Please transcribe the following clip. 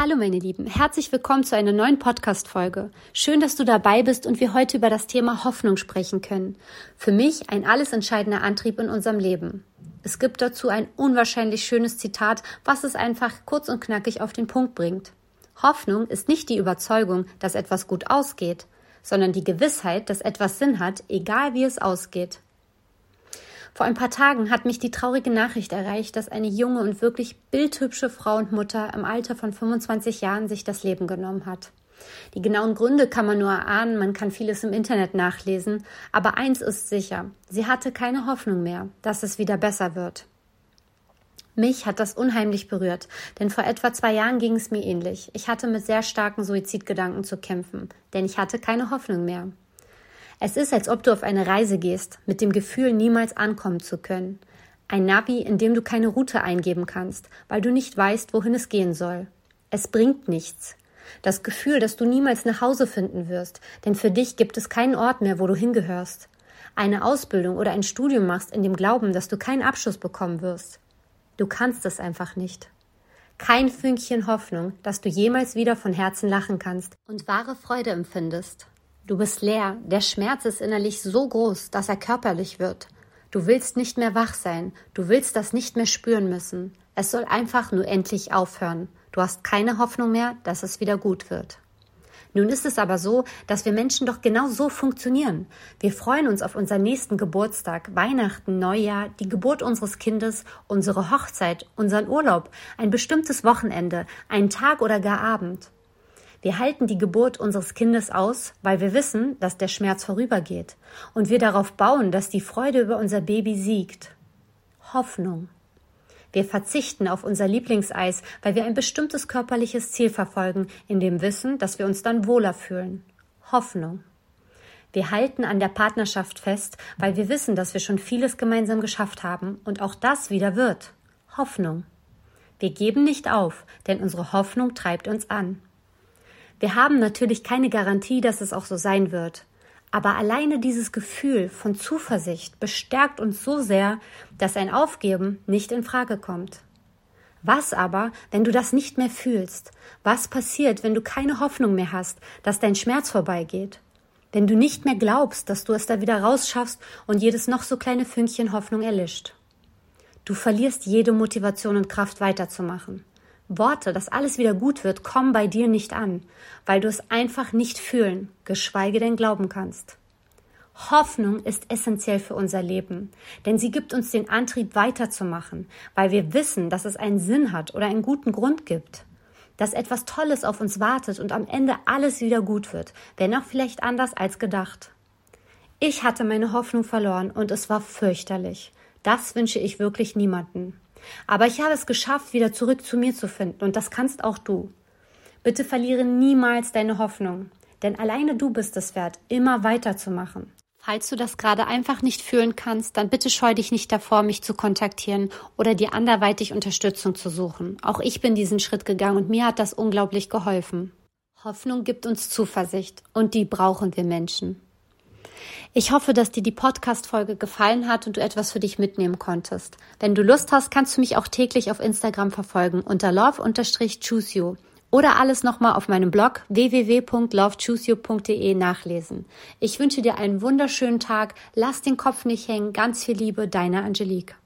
Hallo meine Lieben, herzlich willkommen zu einer neuen Podcast-Folge. Schön, dass du dabei bist und wir heute über das Thema Hoffnung sprechen können. Für mich ein alles entscheidender Antrieb in unserem Leben. Es gibt dazu ein unwahrscheinlich schönes Zitat, was es einfach kurz und knackig auf den Punkt bringt. Hoffnung ist nicht die Überzeugung, dass etwas gut ausgeht, sondern die Gewissheit, dass etwas Sinn hat, egal wie es ausgeht. Vor ein paar Tagen hat mich die traurige Nachricht erreicht, dass eine junge und wirklich bildhübsche Frau und Mutter im Alter von 25 Jahren sich das Leben genommen hat. Die genauen Gründe kann man nur erahnen, man kann vieles im Internet nachlesen, aber eins ist sicher, sie hatte keine Hoffnung mehr, dass es wieder besser wird. Mich hat das unheimlich berührt, denn vor etwa zwei Jahren ging es mir ähnlich. Ich hatte mit sehr starken Suizidgedanken zu kämpfen, denn ich hatte keine Hoffnung mehr. Es ist, als ob du auf eine Reise gehst, mit dem Gefühl, niemals ankommen zu können. Ein Navi, in dem du keine Route eingeben kannst, weil du nicht weißt, wohin es gehen soll. Es bringt nichts. Das Gefühl, dass du niemals nach Hause finden wirst, denn für dich gibt es keinen Ort mehr, wo du hingehörst. Eine Ausbildung oder ein Studium machst in dem Glauben, dass du keinen Abschluss bekommen wirst. Du kannst es einfach nicht. Kein Fünkchen Hoffnung, dass du jemals wieder von Herzen lachen kannst und wahre Freude empfindest. Du bist leer, der Schmerz ist innerlich so groß, dass er körperlich wird. Du willst nicht mehr wach sein, du willst das nicht mehr spüren müssen. Es soll einfach nur endlich aufhören. Du hast keine Hoffnung mehr, dass es wieder gut wird. Nun ist es aber so, dass wir Menschen doch genau so funktionieren. Wir freuen uns auf unseren nächsten Geburtstag, Weihnachten, Neujahr, die Geburt unseres Kindes, unsere Hochzeit, unseren Urlaub, ein bestimmtes Wochenende, einen Tag oder gar Abend. Wir halten die Geburt unseres Kindes aus, weil wir wissen, dass der Schmerz vorübergeht und wir darauf bauen, dass die Freude über unser Baby siegt. Hoffnung. Wir verzichten auf unser Lieblingseis, weil wir ein bestimmtes körperliches Ziel verfolgen, in dem Wissen, dass wir uns dann wohler fühlen. Hoffnung. Wir halten an der Partnerschaft fest, weil wir wissen, dass wir schon vieles gemeinsam geschafft haben und auch das wieder wird. Hoffnung. Wir geben nicht auf, denn unsere Hoffnung treibt uns an. Wir haben natürlich keine Garantie, dass es auch so sein wird. Aber alleine dieses Gefühl von Zuversicht bestärkt uns so sehr, dass ein Aufgeben nicht in Frage kommt. Was aber, wenn du das nicht mehr fühlst? Was passiert, wenn du keine Hoffnung mehr hast, dass dein Schmerz vorbeigeht? Wenn du nicht mehr glaubst, dass du es da wieder rausschaffst und jedes noch so kleine Fünkchen Hoffnung erlischt? Du verlierst jede Motivation und Kraft weiterzumachen. Worte, dass alles wieder gut wird, kommen bei dir nicht an, weil du es einfach nicht fühlen, geschweige denn glauben kannst. Hoffnung ist essentiell für unser Leben, denn sie gibt uns den Antrieb weiterzumachen, weil wir wissen, dass es einen Sinn hat oder einen guten Grund gibt, dass etwas Tolles auf uns wartet und am Ende alles wieder gut wird, wenn auch vielleicht anders als gedacht. Ich hatte meine Hoffnung verloren und es war fürchterlich. Das wünsche ich wirklich niemanden. Aber ich habe es geschafft, wieder zurück zu mir zu finden, und das kannst auch du. Bitte verliere niemals deine Hoffnung, denn alleine du bist es wert, immer weiterzumachen. Falls du das gerade einfach nicht fühlen kannst, dann bitte scheu dich nicht davor, mich zu kontaktieren oder dir anderweitig Unterstützung zu suchen. Auch ich bin diesen Schritt gegangen und mir hat das unglaublich geholfen. Hoffnung gibt uns Zuversicht und die brauchen wir Menschen. Ich hoffe, dass dir die Podcast-Folge gefallen hat und du etwas für dich mitnehmen konntest. Wenn du Lust hast, kannst du mich auch täglich auf Instagram verfolgen unter love-chooseyou oder alles nochmal auf meinem Blog www.lovechooseyou.de nachlesen. Ich wünsche dir einen wunderschönen Tag, lass den Kopf nicht hängen, ganz viel Liebe, deine Angelique.